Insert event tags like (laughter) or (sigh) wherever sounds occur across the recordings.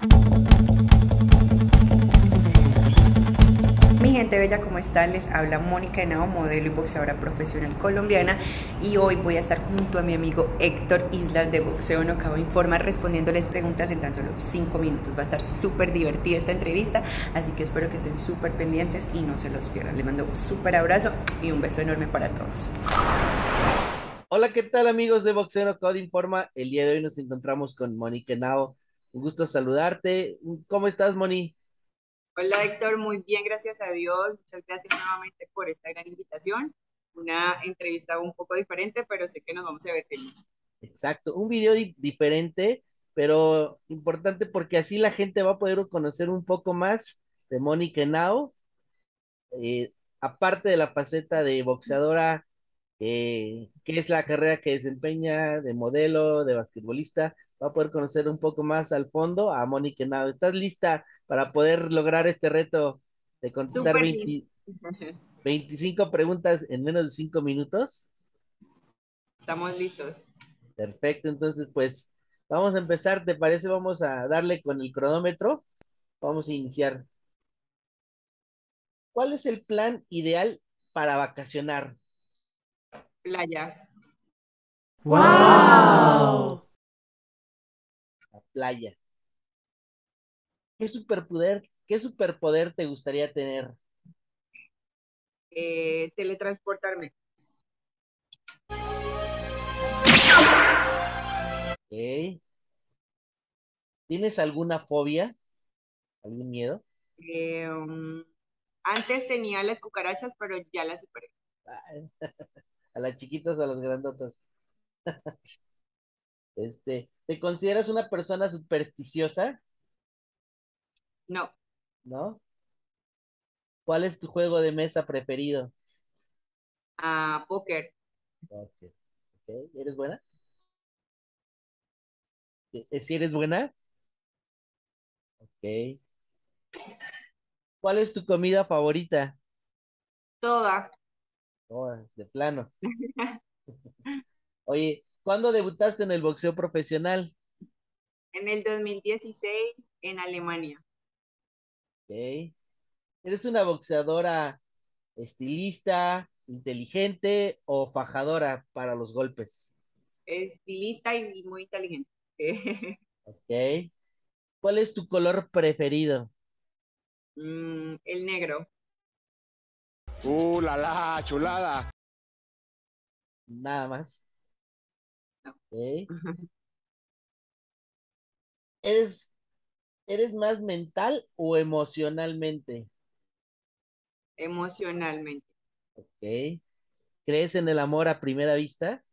Mi gente bella, ¿cómo están? Les habla Mónica Henao, modelo y boxeadora profesional colombiana y hoy voy a estar junto a mi amigo Héctor Islas de Boxeo No Cabo Informa respondiéndoles preguntas en tan solo 5 minutos. Va a estar súper divertida esta entrevista, así que espero que estén súper pendientes y no se los pierdan. Les mando un súper abrazo y un beso enorme para todos. Hola, ¿qué tal amigos de Boxeo No Cabo Informa? El día de hoy nos encontramos con Mónica Henao. Un gusto saludarte. ¿Cómo estás, Moni? Hola Héctor, muy bien, gracias a Dios. Muchas gracias nuevamente por esta gran invitación. Una entrevista un poco diferente, pero sé que nos vamos a ver feliz. Exacto, un video di diferente, pero importante porque así la gente va a poder conocer un poco más de Mónica Henao, eh, aparte de la faceta de boxeadora, eh, que es la carrera que desempeña de modelo, de basquetbolista, va a poder conocer un poco más al fondo a Mónica Henao. ¿Estás lista para poder lograr este reto de contestar 20, 25 preguntas en menos de 5 minutos? Estamos listos. Perfecto, entonces pues vamos a empezar, ¿te parece? Vamos a darle con el cronómetro. Vamos a iniciar. ¿Cuál es el plan ideal para vacacionar? Playa. ¡Wow! La playa. ¿Qué superpoder, qué superpoder te gustaría tener? Eh, teletransportarme. Okay. ¿Tienes alguna fobia? ¿Algún miedo? Eh, um, antes tenía las cucarachas, pero ya las superé. (laughs) a las chiquitas o a las grandotas. (laughs) este, ¿te consideras una persona supersticiosa? No. ¿No? ¿Cuál es tu juego de mesa preferido? Ah, póker. Okay. ok. ¿Eres buena? ¿Si eres buena? Ok. ¿Cuál es tu comida favorita? Toda. Todas, de plano. (laughs) Oye, ¿cuándo debutaste en el boxeo profesional? En el 2016 en Alemania. Ok. ¿Eres una boxeadora estilista, inteligente o fajadora para los golpes? Estilista y muy inteligente. (laughs) ok. ¿Cuál es tu color preferido? Mm, el negro. ¡Uh, la la, chulada! Nada más. ¿Eres, ¿Eres más mental o emocionalmente? Emocionalmente. Ok. ¿Crees en el amor a primera vista?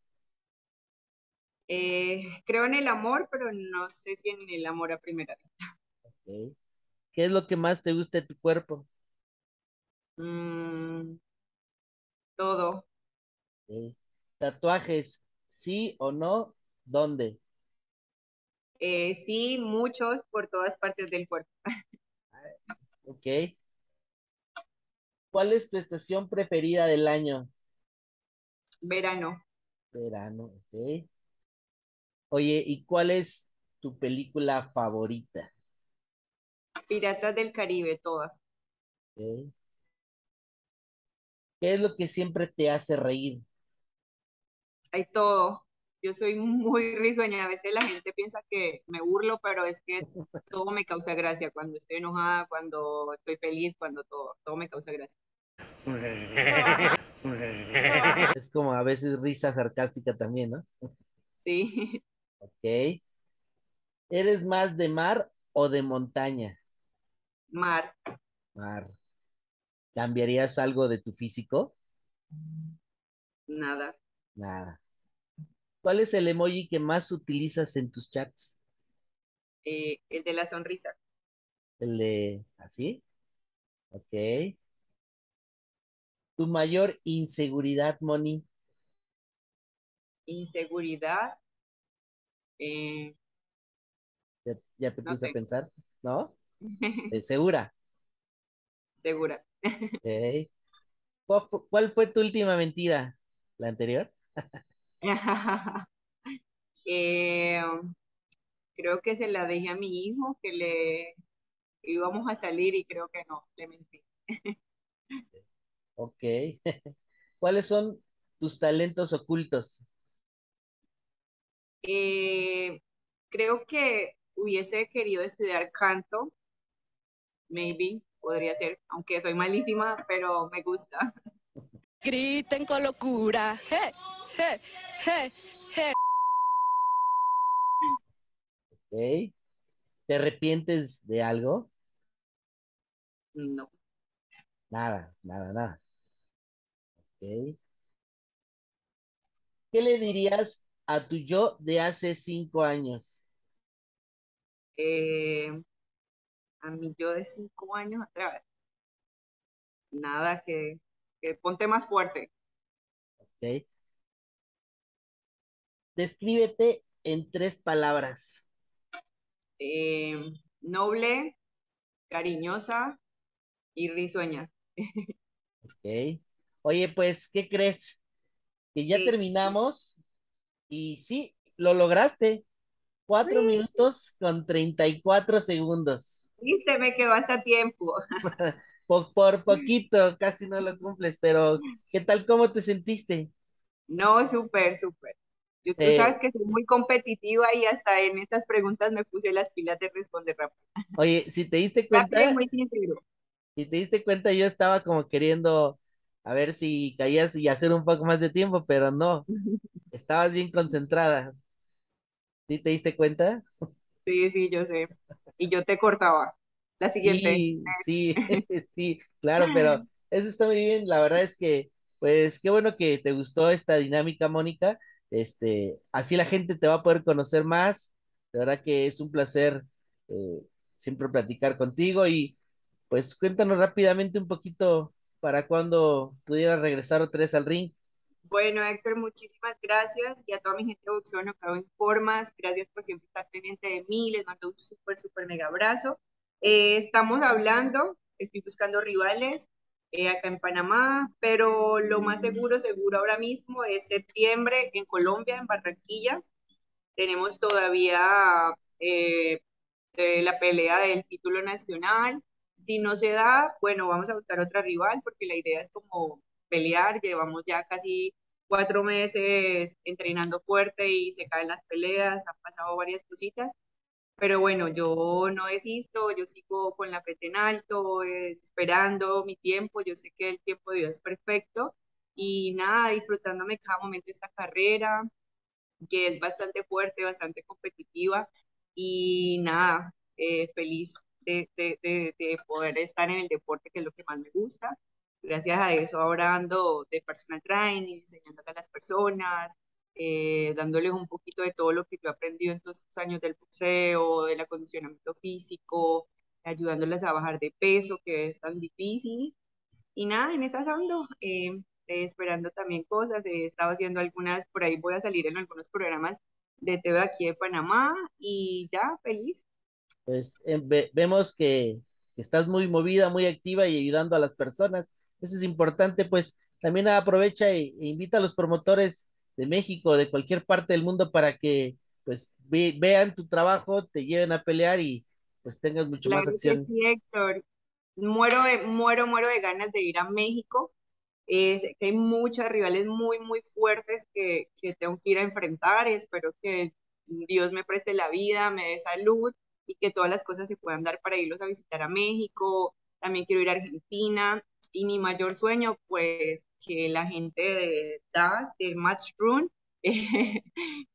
Eh, creo en el amor, pero no sé si en el amor a primera vista. Ok. ¿Qué es lo que más te gusta de tu cuerpo? Mm, todo. ¿Tatuajes, sí o no? ¿Dónde? Eh, sí, muchos por todas partes del cuerpo. (laughs) Ok. ¿Cuál es tu estación preferida del año? Verano. Verano, ok. Oye, ¿y cuál es tu película favorita? Piratas del Caribe, todas. Ok. ¿Qué es lo que siempre te hace reír? Hay todo. Yo soy muy risueña. A veces la gente piensa que me burlo, pero es que todo me causa gracia. Cuando estoy enojada, cuando estoy feliz, cuando todo, todo me causa gracia. (laughs) Es como a veces risa sarcástica también, ¿no? Sí. Ok. ¿Eres más de mar o de montaña? Mar. Mar. ¿Cambiarías algo de tu físico? Nada. Nada. ¿Cuál es el emoji que más utilizas en tus chats? Eh, el de la sonrisa. El de así. Ok. Tu mayor inseguridad, Moni. Inseguridad. Eh, ¿Ya, ya te No puse a pensar? ¿No? (laughs) Eh, ¿Segura? segura. (laughs) Ok. ¿Cuál fu- cuál fue tu última mentira? ¿La anterior? (laughs) Eh, creo que se la dejé a mi hijo, que le íbamos a salir y creo que no, le mentí. (laughs) Ok. (laughs) ¿Cuáles son tus talentos ocultos? Eh, creo que hubiese querido estudiar canto, maybe, podría ser, aunque soy malísima, pero me gusta. Griten con locura. Je, je, je. Ok. ¿Te arrepientes de algo? No. Nada, nada, nada. Ok. ¿Qué le dirías a tu yo de hace cinco años? Eh, a mí yo de cinco años atrás, nada que, que ponte más fuerte. Ok. Descríbete en tres palabras. Eh, noble, cariñosa y risueña. Ok. Oye, pues, ¿qué crees? Que ya Sí. terminamos y sí, lo lograste. Cuatro Sí. minutos con 34 segundos. Viste, me quedó hasta tiempo. (laughs) Por, por poquito, casi no lo cumples, pero ¿qué tal? ¿Cómo te sentiste? No, súper, súper. Yo, tú Eh, sabes que soy muy competitiva y hasta en estas preguntas me puse las pilas de responder rápido. Oye, si te diste cuenta, muy si te diste cuenta, yo estaba como queriendo a ver si caías y hacer un poco más de tiempo, pero no, (laughs) estabas bien concentrada. ¿Sí te diste cuenta? Sí, sí, yo sé. Y yo te cortaba. La siguiente. Sí, sí, (laughs) sí, claro, pero eso está muy bien. La verdad es que, pues, qué bueno que te gustó esta dinámica, Mónica. Este, así la gente te va a poder conocer más. De verdad que es un placer eh, siempre platicar contigo y pues cuéntanos rápidamente un poquito para cuando pudieras regresar otra vez al ring. Bueno, Héctor, muchísimas gracias y a toda mi gente de boxeo no cago en formas. Gracias por siempre estar pendiente de mí. Les mando un súper, súper mega abrazo. Eh, estamos hablando, estoy buscando rivales eh, acá en Panamá, pero lo más seguro, seguro ahora mismo es septiembre en Colombia, en Barranquilla. Tenemos todavía eh, eh, la pelea del título nacional. Si no se da, bueno, vamos a buscar otra rival porque la idea es como pelear. Llevamos ya casi cuatro meses entrenando fuerte y se caen las peleas, han pasado varias cositas. Pero bueno, yo no desisto, yo sigo con la frente en alto, eh, esperando mi tiempo. Yo sé que el tiempo de Dios es perfecto y nada, disfrutándome cada momento de esta carrera, que es bastante fuerte, bastante competitiva y nada, eh, feliz de, de, de, de poder estar en el deporte, que es lo que más me gusta. Gracias a eso ahora ando de personal training, enseñándole a las personas, eh, dándoles un poquito de todo lo que yo he aprendido en estos años del boxeo, del acondicionamiento físico, ayudándoles a bajar de peso, que es tan difícil. Y nada, en esas ando, eh, esperando también cosas. He estado haciendo algunas, por ahí voy a salir en algunos programas de TV aquí de Panamá y ya, feliz. Pues eh, ve- vemos que estás muy movida, muy activa y ayudando a las personas. Eso es importante, pues también aprovecha e, e invita a los promotores de México, de cualquier parte del mundo, para que pues ve- vean tu trabajo, te lleven a pelear y pues tengas mucho más Claro acción. sí, Héctor. Muero de, muero, muero de ganas de ir a México. Que hay muchas rivales muy, muy fuertes que, que tengo que ir a enfrentar. Espero que Dios me preste la vida, me dé salud y que todas las cosas se puedan dar para irlos a visitar a México. También quiero ir a Argentina. Y mi mayor sueño, pues, que la gente de DAS, de Matchroom, (laughs) eh,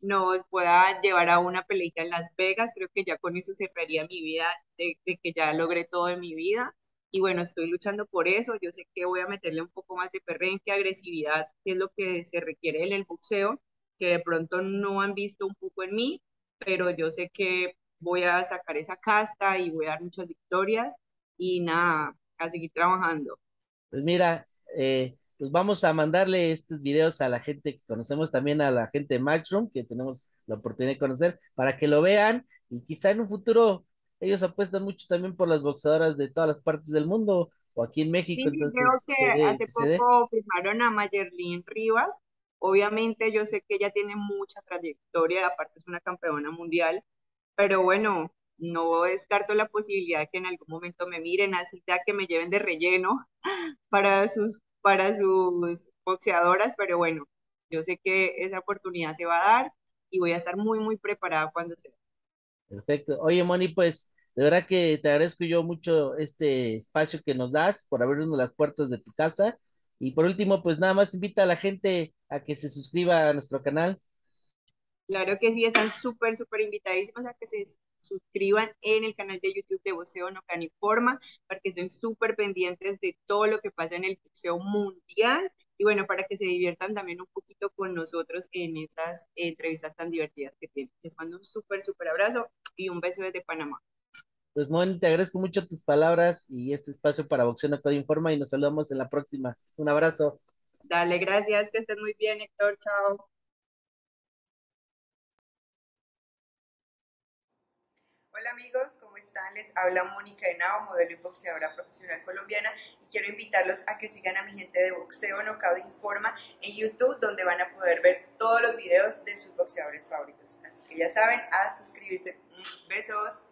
nos pueda llevar a una peleita en Las Vegas. Creo que ya con eso cerraría mi vida, de, de que ya logré todo en mi vida. Y bueno, estoy luchando por eso. Yo sé que voy a meterle un poco más de perrenque, agresividad, que es lo que se requiere en el boxeo, que de pronto no han visto un poco en mí, pero yo sé que voy a sacar esa casta y voy a dar muchas victorias y nada, a seguir trabajando. Pues mira, eh, pues vamos a mandarle estos videos a la gente que conocemos, también a la gente de Matchroom, que tenemos la oportunidad de conocer, para que lo vean y quizá en un futuro ellos apuestan mucho también por las boxeadoras de todas las partes del mundo o aquí en México, Sí, entonces que hace que dé. poco firmaron a Mayerlin Rivas. Obviamente yo sé que ella tiene mucha trayectoria, aparte es una campeona mundial, pero bueno, no descarto la posibilidad que en algún momento me miren, así sea que me lleven de relleno (laughs) para sus, para sus boxeadoras, pero bueno, yo sé que esa oportunidad se va a dar y voy a estar muy, muy preparada cuando sea. Perfecto. Oye, Moni, pues de verdad que te agradezco yo mucho este espacio que nos das por abrirnos las puertas de tu casa. Y por último, pues nada más invita a la gente a que se suscriba a nuestro canal. Claro que sí, están súper, súper invitadísimos a que se suscriban en el canal de YouTube de Boxeo No Informa, para que estén súper pendientes de todo lo que pasa en el boxeo mundial y bueno, para que se diviertan también un poquito con nosotros en estas entrevistas tan divertidas que tienen. Les mando un súper, súper abrazo y un beso desde Panamá. Pues Moni, te agradezco mucho tus palabras y este espacio para Boxeo No Informa y nos saludamos en la próxima. Un abrazo. Dale, gracias, que estén muy bien, Héctor, chao. Amigos, ¿cómo están? Les habla Mónica Henao, modelo y boxeadora profesional colombiana y quiero invitarlos a que sigan a mi gente de Boxeo Nocao Informa en YouTube donde van a poder ver todos los videos de sus boxeadores favoritos. Así que ya saben, a suscribirse. Besos.